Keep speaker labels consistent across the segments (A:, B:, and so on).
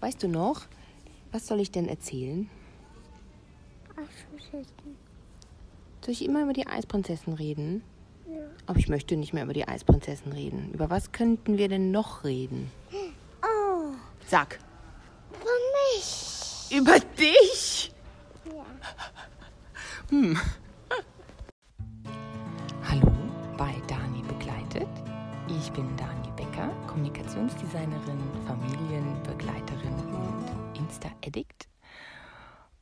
A: Weißt du noch, was soll ich denn erzählen?
B: Eisprinzessin.
A: Soll ich immer über die Eisprinzessin reden?
B: Ja.
A: Aber ich möchte nicht mehr über die Eisprinzessin reden. Über was könnten wir denn noch reden?
B: Oh,
A: Sag.
B: für mich.
A: Über dich?
B: Ja.
A: Hm. Kommunikationsdesignerin, Familienbegleiterin und Insta-Addict.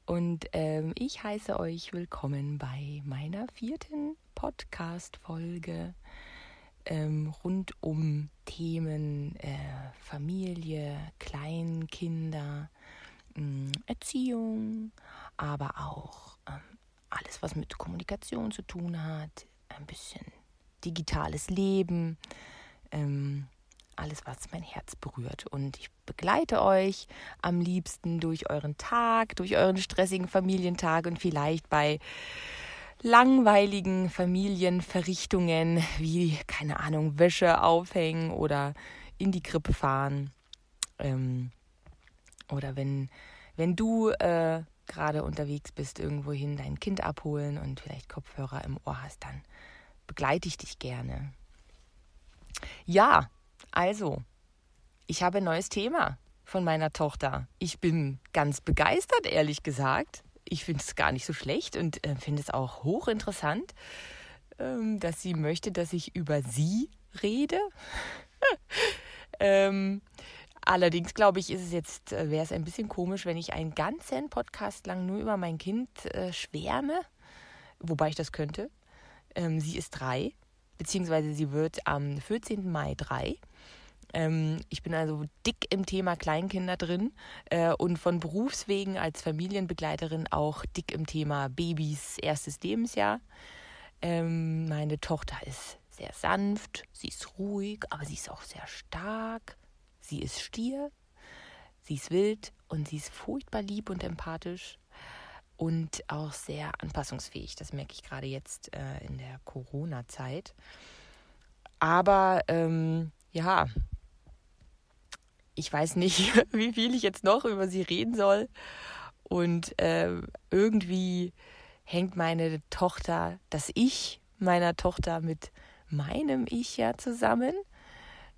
A: Und ähm, ich heiße euch willkommen bei meiner vierten Podcast-Folge ähm, rund um Themen äh, Familie, Kleinkinder, mh, Erziehung, aber auch ähm, alles, was mit Kommunikation zu tun hat, ein bisschen digitales Leben, ähm, alles, was mein Herz berührt. Und ich begleite euch am liebsten durch euren Tag, durch euren stressigen Familientag und vielleicht bei langweiligen Familienverrichtungen wie, keine Ahnung, Wäsche aufhängen oder in die Krippe fahren. Ähm, oder wenn, wenn du äh, gerade unterwegs bist, irgendwohin dein Kind abholen und vielleicht Kopfhörer im Ohr hast, dann begleite ich dich gerne. Ja, also, ich habe ein neues Thema von meiner Tochter. Ich bin ganz begeistert, ehrlich gesagt. Ich finde es gar nicht so schlecht und äh, finde es auch hochinteressant, ähm, dass sie möchte, dass ich über sie rede. ähm, allerdings glaube ich, ist es jetzt, äh, wäre es ein bisschen komisch, wenn ich einen ganzen Podcast lang nur über mein Kind äh, schwärme, wobei ich das könnte. Ähm, sie ist drei, beziehungsweise sie wird am 14. Mai drei. Ähm, ich bin also dick im Thema Kleinkinder drin äh, und von Berufswegen als Familienbegleiterin auch dick im Thema Babys erstes Lebensjahr. Ähm, meine Tochter ist sehr sanft, sie ist ruhig, aber sie ist auch sehr stark. Sie ist stier, sie ist wild und sie ist furchtbar lieb und empathisch und auch sehr anpassungsfähig. Das merke ich gerade jetzt äh, in der Corona-Zeit. Aber ähm, ja, ich weiß nicht, wie viel ich jetzt noch über sie reden soll. Und äh, irgendwie hängt meine Tochter, das Ich meiner Tochter mit meinem Ich ja zusammen.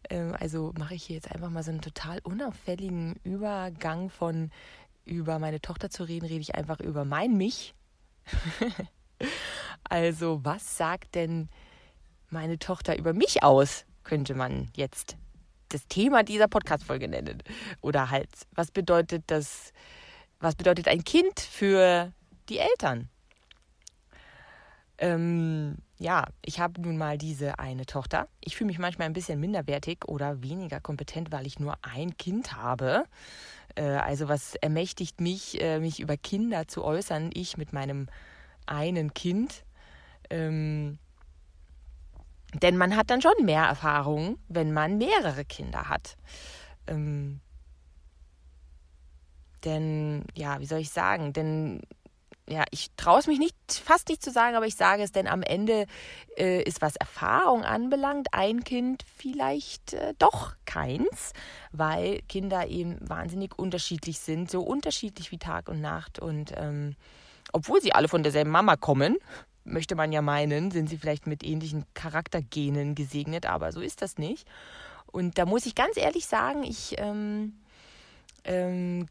A: Ähm, also mache ich hier jetzt einfach mal so einen total unauffälligen Übergang von über meine Tochter zu reden, rede ich einfach über mein Mich. also was sagt denn meine Tochter über mich aus, könnte man jetzt das Thema dieser Podcast-Folge nennen. Oder halt, was bedeutet das, was bedeutet ein Kind für die Eltern? Ähm, ja, ich habe nun mal diese eine Tochter. Ich fühle mich manchmal ein bisschen minderwertig oder weniger kompetent, weil ich nur ein Kind habe. Äh, also was ermächtigt mich, äh, mich über Kinder zu äußern? Ich mit meinem einen Kind. Ähm, denn man hat dann schon mehr Erfahrung, wenn man mehrere Kinder hat. Ähm, denn, ja, wie soll ich sagen? Denn, ja, ich traue es mich nicht, fast nicht zu sagen, aber ich sage es, denn am Ende äh, ist, was Erfahrung anbelangt, ein Kind vielleicht äh, doch keins, weil Kinder eben wahnsinnig unterschiedlich sind, so unterschiedlich wie Tag und Nacht und ähm, obwohl sie alle von derselben Mama kommen, möchte man ja meinen, sind sie vielleicht mit ähnlichen Charaktergenen gesegnet, aber so ist das nicht. Und da muss ich ganz ehrlich sagen, ich ähm, ähm,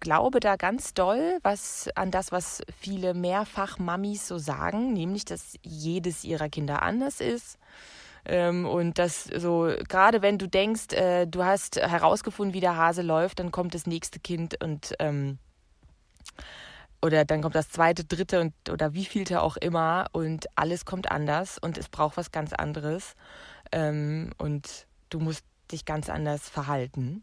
A: glaube da ganz doll was an das, was viele Mehrfach-Mamis so sagen, nämlich, dass jedes ihrer Kinder anders ist. Ähm, und dass so, gerade wenn du denkst, äh, du hast herausgefunden, wie der Hase läuft, dann kommt das nächste Kind und ähm, oder dann kommt das zweite, dritte und oder wie vielte auch immer und alles kommt anders und es braucht was ganz anderes ähm, und du musst dich ganz anders verhalten.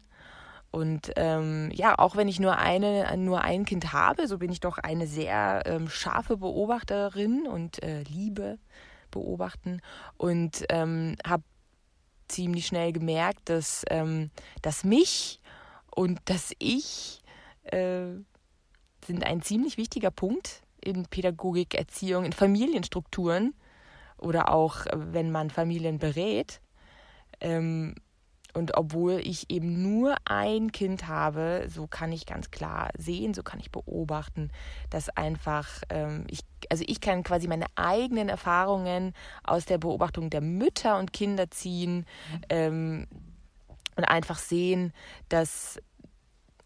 A: Und ähm, ja, auch wenn ich nur eine, nur ein Kind habe, so bin ich doch eine sehr ähm, scharfe Beobachterin und äh, liebe beobachten und ähm, habe ziemlich schnell gemerkt, dass, ähm, dass mich und dass ich äh, sind ein ziemlich wichtiger Punkt in Pädagogik, Erziehung, in Familienstrukturen oder auch, wenn man Familien berät. Ähm, und obwohl ich eben nur ein Kind habe, so kann ich ganz klar sehen, so kann ich beobachten, dass einfach ähm, ich, also ich kann quasi meine eigenen Erfahrungen aus der Beobachtung der Mütter und Kinder ziehen ähm, und einfach sehen, dass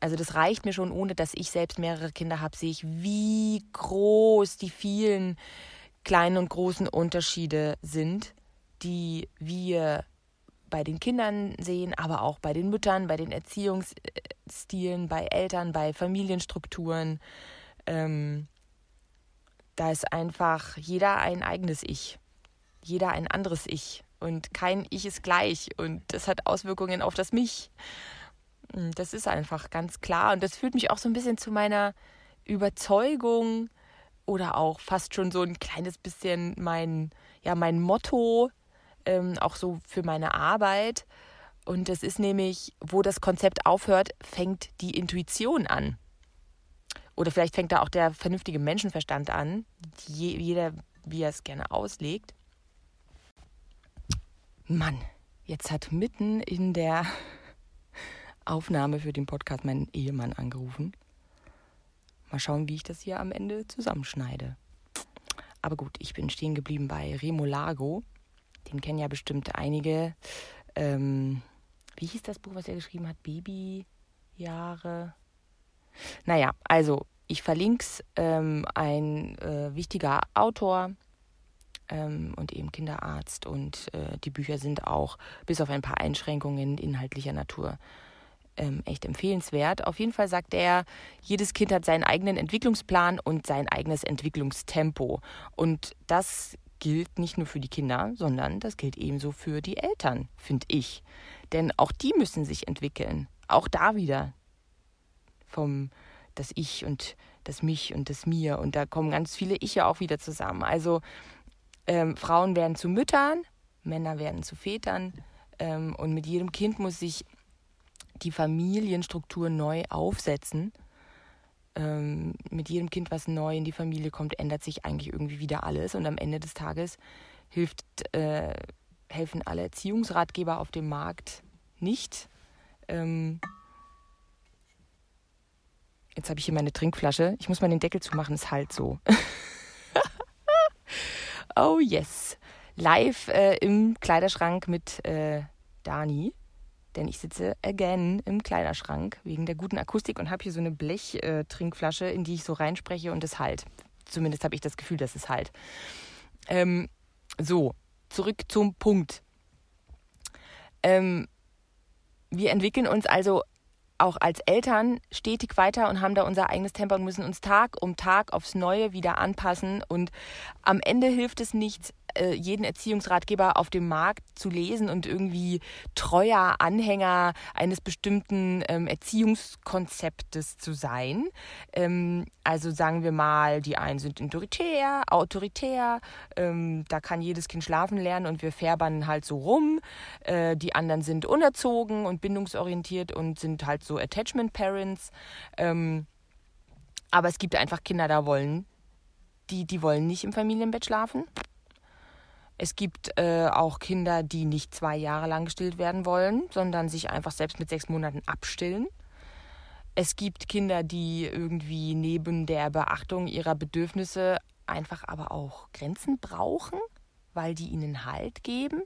A: also das reicht mir schon, ohne dass ich selbst mehrere Kinder habe, sehe ich, wie groß die vielen kleinen und großen Unterschiede sind, die wir bei den Kindern sehen, aber auch bei den Müttern, bei den Erziehungsstilen, bei Eltern, bei Familienstrukturen. Ähm, da ist einfach jeder ein eigenes Ich, jeder ein anderes Ich und kein Ich ist gleich und das hat Auswirkungen auf das Mich. Das ist einfach ganz klar und das führt mich auch so ein bisschen zu meiner Überzeugung oder auch fast schon so ein kleines bisschen mein ja mein Motto ähm, auch so für meine Arbeit. Und das ist nämlich, wo das Konzept aufhört, fängt die Intuition an. Oder vielleicht fängt da auch der vernünftige Menschenverstand an, jeder, wie er es gerne auslegt. Mann, jetzt hat mitten in der Aufnahme für den Podcast mein Ehemann angerufen. Mal schauen, wie ich das hier am Ende zusammenschneide. Aber gut, ich bin stehen geblieben bei Remo Lago den kennen ja bestimmt einige. Ähm, wie hieß das Buch, was er geschrieben hat? Babyjahre. Naja, also ich verlinke es. Ähm, ein äh, wichtiger Autor ähm, und eben Kinderarzt. Und äh, die Bücher sind auch bis auf ein paar Einschränkungen inhaltlicher Natur ähm, echt empfehlenswert. Auf jeden Fall sagt er, jedes Kind hat seinen eigenen Entwicklungsplan und sein eigenes Entwicklungstempo. Und das gilt nicht nur für die Kinder, sondern das gilt ebenso für die Eltern, finde ich. Denn auch die müssen sich entwickeln. Auch da wieder vom das Ich und das Mich und das Mir. Und da kommen ganz viele Ich ja auch wieder zusammen. Also ähm, Frauen werden zu Müttern, Männer werden zu Vätern. Ähm, und mit jedem Kind muss sich die Familienstruktur neu aufsetzen ähm, mit jedem Kind, was neu in die Familie kommt, ändert sich eigentlich irgendwie wieder alles. Und am Ende des Tages hilft, äh, helfen alle Erziehungsratgeber auf dem Markt nicht. Ähm, jetzt habe ich hier meine Trinkflasche. Ich muss mal den Deckel zumachen, ist halt so. oh yes. Live äh, im Kleiderschrank mit äh, Dani denn ich sitze again im Kleiderschrank wegen der guten Akustik und habe hier so eine Blechtrinkflasche, in die ich so reinspreche und es halt. Zumindest habe ich das Gefühl, dass es halt. Ähm, so, zurück zum Punkt. Ähm, wir entwickeln uns also auch als Eltern stetig weiter und haben da unser eigenes Tempo und müssen uns Tag um Tag aufs Neue wieder anpassen. Und am Ende hilft es nichts, äh, jeden Erziehungsratgeber auf dem Markt zu lesen und irgendwie treuer Anhänger eines bestimmten ähm, Erziehungskonzeptes zu sein. Ähm, also sagen wir mal, die einen sind autoritär, autoritär, ähm, da kann jedes Kind schlafen lernen und wir färbern halt so rum. Äh, die anderen sind unerzogen und bindungsorientiert und sind halt so Attachment Parents. Ähm, aber es gibt einfach Kinder, da wollen die, die wollen nicht im Familienbett schlafen. Es gibt äh, auch Kinder, die nicht zwei Jahre lang gestillt werden wollen, sondern sich einfach selbst mit sechs Monaten abstillen. Es gibt Kinder, die irgendwie neben der Beachtung ihrer Bedürfnisse einfach aber auch Grenzen brauchen, weil die ihnen Halt geben.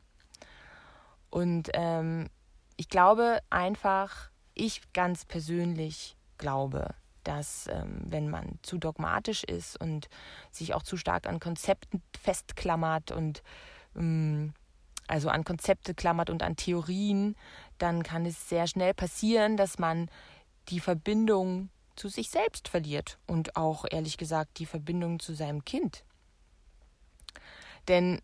A: Und ähm, ich glaube einfach, ich ganz persönlich glaube, dass ähm, wenn man zu dogmatisch ist und sich auch zu stark an Konzepten festklammert und ähm, also an Konzepte klammert und an Theorien, dann kann es sehr schnell passieren, dass man die Verbindung zu sich selbst verliert und auch ehrlich gesagt die Verbindung zu seinem Kind. Denn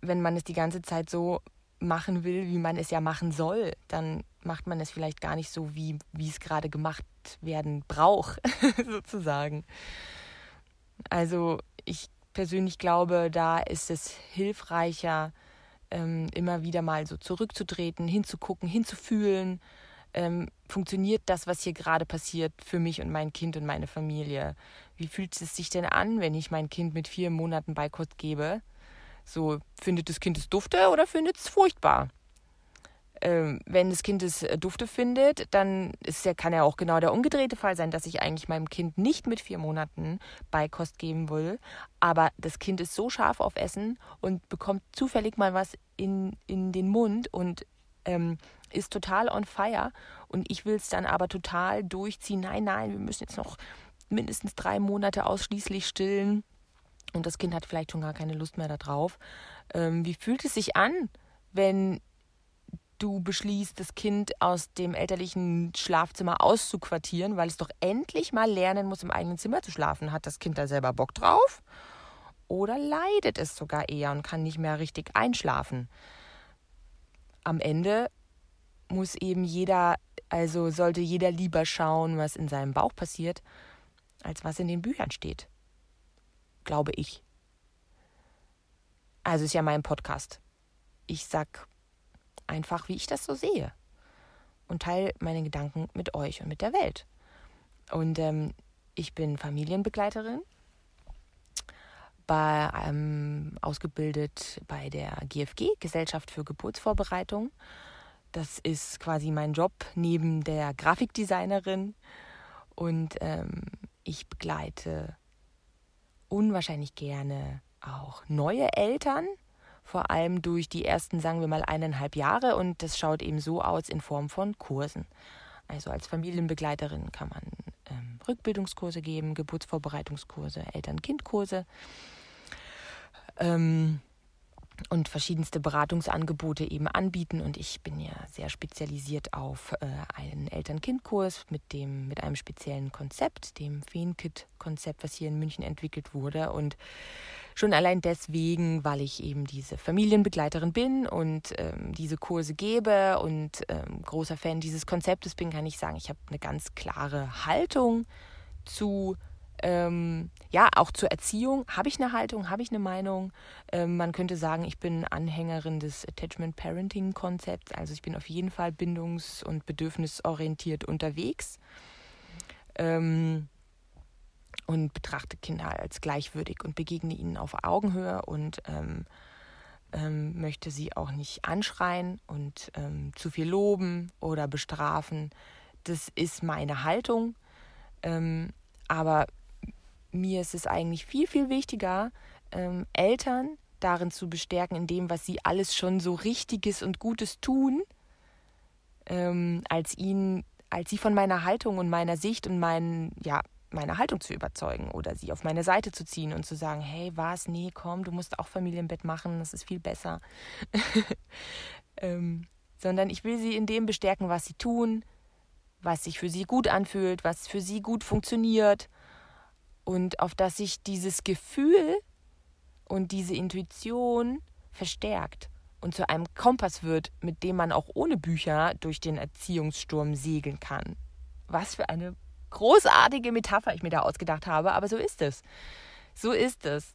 A: wenn man es die ganze Zeit so machen will, wie man es ja machen soll, dann macht man es vielleicht gar nicht so, wie, wie es gerade gemacht werden braucht, sozusagen. Also ich persönlich glaube, da ist es hilfreicher, ähm, immer wieder mal so zurückzutreten, hinzugucken, hinzufühlen. Ähm, funktioniert das, was hier gerade passiert, für mich und mein Kind und meine Familie? Wie fühlt es sich denn an, wenn ich mein Kind mit vier Monaten Beikost gebe? So, findet das Kind es dufte oder findet es furchtbar? Ähm, wenn das Kind es äh, dufte findet, dann ist ja, kann ja auch genau der umgedrehte Fall sein, dass ich eigentlich meinem Kind nicht mit vier Monaten Beikost geben will. Aber das Kind ist so scharf auf Essen und bekommt zufällig mal was in, in den Mund und ähm, ist total on fire. Und ich will es dann aber total durchziehen. Nein, nein, wir müssen jetzt noch mindestens drei Monate ausschließlich stillen. Und das Kind hat vielleicht schon gar keine Lust mehr darauf. Ähm, wie fühlt es sich an, wenn du beschließt, das Kind aus dem elterlichen Schlafzimmer auszuquartieren, weil es doch endlich mal lernen muss, im eigenen Zimmer zu schlafen. Hat das Kind da selber Bock drauf? Oder leidet es sogar eher und kann nicht mehr richtig einschlafen? Am Ende muss eben jeder, also sollte jeder lieber schauen, was in seinem Bauch passiert, als was in den Büchern steht. Glaube ich. Also ist ja mein Podcast. Ich sag einfach, wie ich das so sehe. Und teile meine Gedanken mit euch und mit der Welt. Und ähm, ich bin Familienbegleiterin, bei, ähm, ausgebildet bei der GFG, Gesellschaft für Geburtsvorbereitung. Das ist quasi mein Job neben der Grafikdesignerin. Und ähm, ich begleite unwahrscheinlich gerne auch neue Eltern vor allem durch die ersten, sagen wir mal, eineinhalb Jahre. Und das schaut eben so aus in Form von Kursen. Also als Familienbegleiterin kann man ähm, Rückbildungskurse geben, Geburtsvorbereitungskurse, Eltern-Kind-Kurse ähm, und verschiedenste Beratungsangebote eben anbieten. Und ich bin ja sehr spezialisiert auf äh, einen Eltern-Kind-Kurs mit mit einem speziellen Konzept, dem Feenkit-Konzept, was hier in München entwickelt wurde. Und Schon allein deswegen, weil ich eben diese Familienbegleiterin bin und ähm, diese Kurse gebe und ähm, großer Fan dieses Konzeptes bin, kann ich sagen, ich habe eine ganz klare Haltung zu ähm, ja, auch zur Erziehung habe ich eine Haltung, habe ich eine Meinung. Ähm, man könnte sagen, ich bin Anhängerin des Attachment Parenting Konzepts. Also ich bin auf jeden Fall bindungs- und bedürfnisorientiert unterwegs. Ähm, und betrachte Kinder als gleichwürdig und begegne ihnen auf Augenhöhe und ähm, ähm, möchte sie auch nicht anschreien und ähm, zu viel loben oder bestrafen. Das ist meine Haltung. Ähm, aber mir ist es eigentlich viel, viel wichtiger, ähm, Eltern darin zu bestärken, in dem, was sie alles schon so Richtiges und Gutes tun, ähm, als ihnen, als sie von meiner Haltung und meiner Sicht und meinen, ja, meine Haltung zu überzeugen oder sie auf meine Seite zu ziehen und zu sagen, hey, was, nee, komm, du musst auch Familienbett machen, das ist viel besser. ähm, sondern ich will sie in dem bestärken, was sie tun, was sich für sie gut anfühlt, was für sie gut funktioniert und auf das sich dieses Gefühl und diese Intuition verstärkt und zu einem Kompass wird, mit dem man auch ohne Bücher durch den Erziehungssturm segeln kann. Was für eine großartige Metapher ich mir da ausgedacht habe, aber so ist es. So ist es.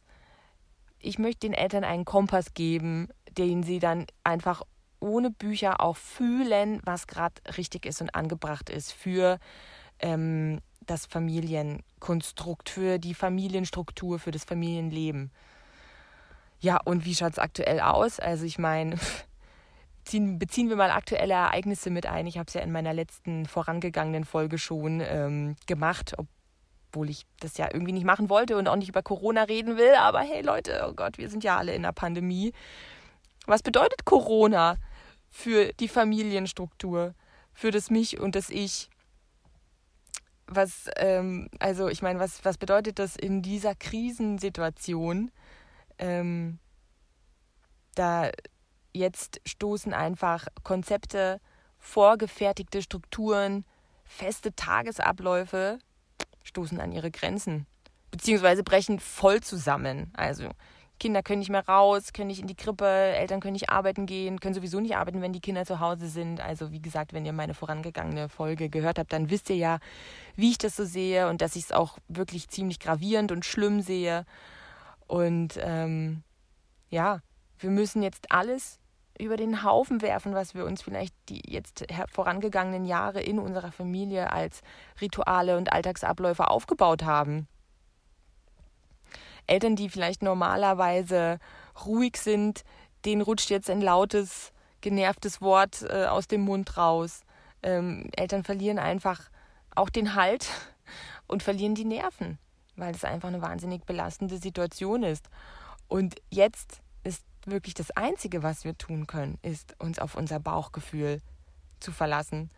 A: Ich möchte den Eltern einen Kompass geben, den sie dann einfach ohne Bücher auch fühlen, was gerade richtig ist und angebracht ist für ähm, das Familienkonstrukt, für die Familienstruktur, für das Familienleben. Ja, und wie schaut es aktuell aus? Also ich meine, ziehen, beziehen wir mal aktuelle Ereignisse mit ein. Ich habe es ja in meiner letzten vorangegangenen Folge schon ähm, gemacht, obwohl ich das ja irgendwie nicht machen wollte und auch nicht über Corona reden will. Aber hey Leute, oh Gott, wir sind ja alle in der Pandemie. Was bedeutet Corona für die Familienstruktur, für das Mich und das Ich? Was, ähm, also ich meine, was, was bedeutet das in dieser Krisensituation? Ähm, da Jetzt stoßen einfach Konzepte, vorgefertigte Strukturen, feste Tagesabläufe stoßen an ihre Grenzen, beziehungsweise brechen voll zusammen. Also Kinder können nicht mehr raus, können nicht in die Krippe, Eltern können nicht arbeiten gehen, können sowieso nicht arbeiten, wenn die Kinder zu Hause sind. Also wie gesagt, wenn ihr meine vorangegangene Folge gehört habt, dann wisst ihr ja, wie ich das so sehe und dass ich es auch wirklich ziemlich gravierend und schlimm sehe. Und ähm, ja, wir müssen jetzt alles über den Haufen werfen, was wir uns vielleicht die jetzt vorangegangenen Jahre in unserer Familie als Rituale und Alltagsabläufe aufgebaut haben. Eltern, die vielleicht normalerweise ruhig sind, denen rutscht jetzt ein lautes genervtes Wort äh, aus dem Mund raus. Ähm, Eltern verlieren einfach auch den Halt und verlieren die Nerven, weil es einfach eine wahnsinnig belastende Situation ist. Und jetzt wirklich das Einzige, was wir tun können, ist uns auf unser Bauchgefühl zu verlassen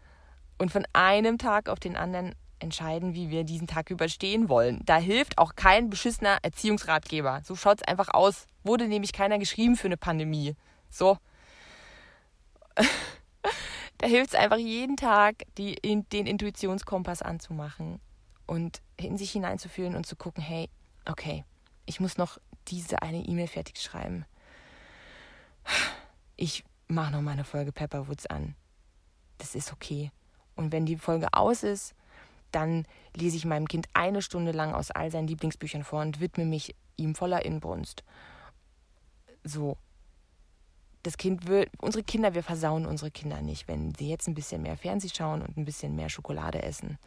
A: und von einem Tag auf den anderen entscheiden, wie wir diesen Tag überstehen wollen. Da hilft auch kein beschissener Erziehungsratgeber. So schaut es einfach aus. Wurde nämlich keiner geschrieben für eine Pandemie. So. da hilft es einfach jeden Tag, die, den Intuitionskompass anzumachen und in sich hineinzufühlen und zu gucken, hey, okay, ich muss noch diese eine E-Mail fertig schreiben. Ich mache noch mal eine Folge Pepperwoods an. Das ist okay. Und wenn die Folge aus ist, dann lese ich meinem Kind eine Stunde lang aus all seinen Lieblingsbüchern vor und widme mich ihm voller Inbrunst. So. Das Kind will, unsere Kinder, wir versauen unsere Kinder nicht, wenn sie jetzt ein bisschen mehr Fernseh schauen und ein bisschen mehr Schokolade essen.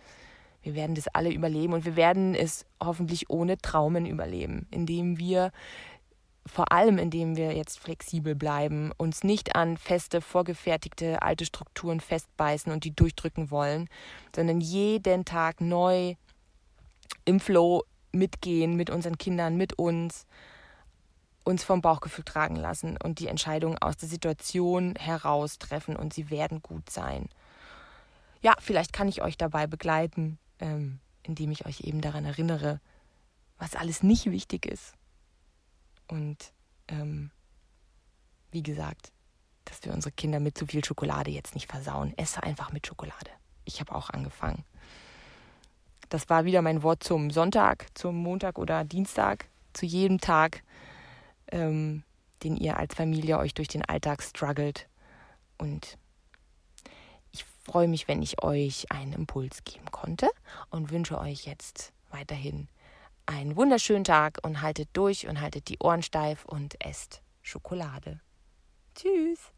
A: Wir werden das alle überleben und wir werden es hoffentlich ohne Traumen überleben, indem wir vor allem indem wir jetzt flexibel bleiben, uns nicht an feste, vorgefertigte alte Strukturen festbeißen und die durchdrücken wollen, sondern jeden Tag neu im Flow mitgehen mit unseren Kindern, mit uns, uns vom Bauchgefühl tragen lassen und die Entscheidungen aus der Situation heraus treffen und sie werden gut sein. Ja, vielleicht kann ich euch dabei begleiten, ähm, indem ich euch eben daran erinnere, was alles nicht wichtig ist und ähm, wie gesagt, dass wir unsere Kinder mit zu viel Schokolade jetzt nicht versauen. Esse einfach mit Schokolade. Ich habe auch angefangen. Das war wieder mein Wort zum Sonntag, zum Montag oder Dienstag, zu jedem Tag, ähm, den ihr als Familie euch durch den Alltag struggelt. Und ich freue mich, wenn ich euch einen Impuls geben konnte und wünsche euch jetzt weiterhin einen wunderschönen Tag und haltet durch und haltet die Ohren steif und esst Schokolade. Tschüss.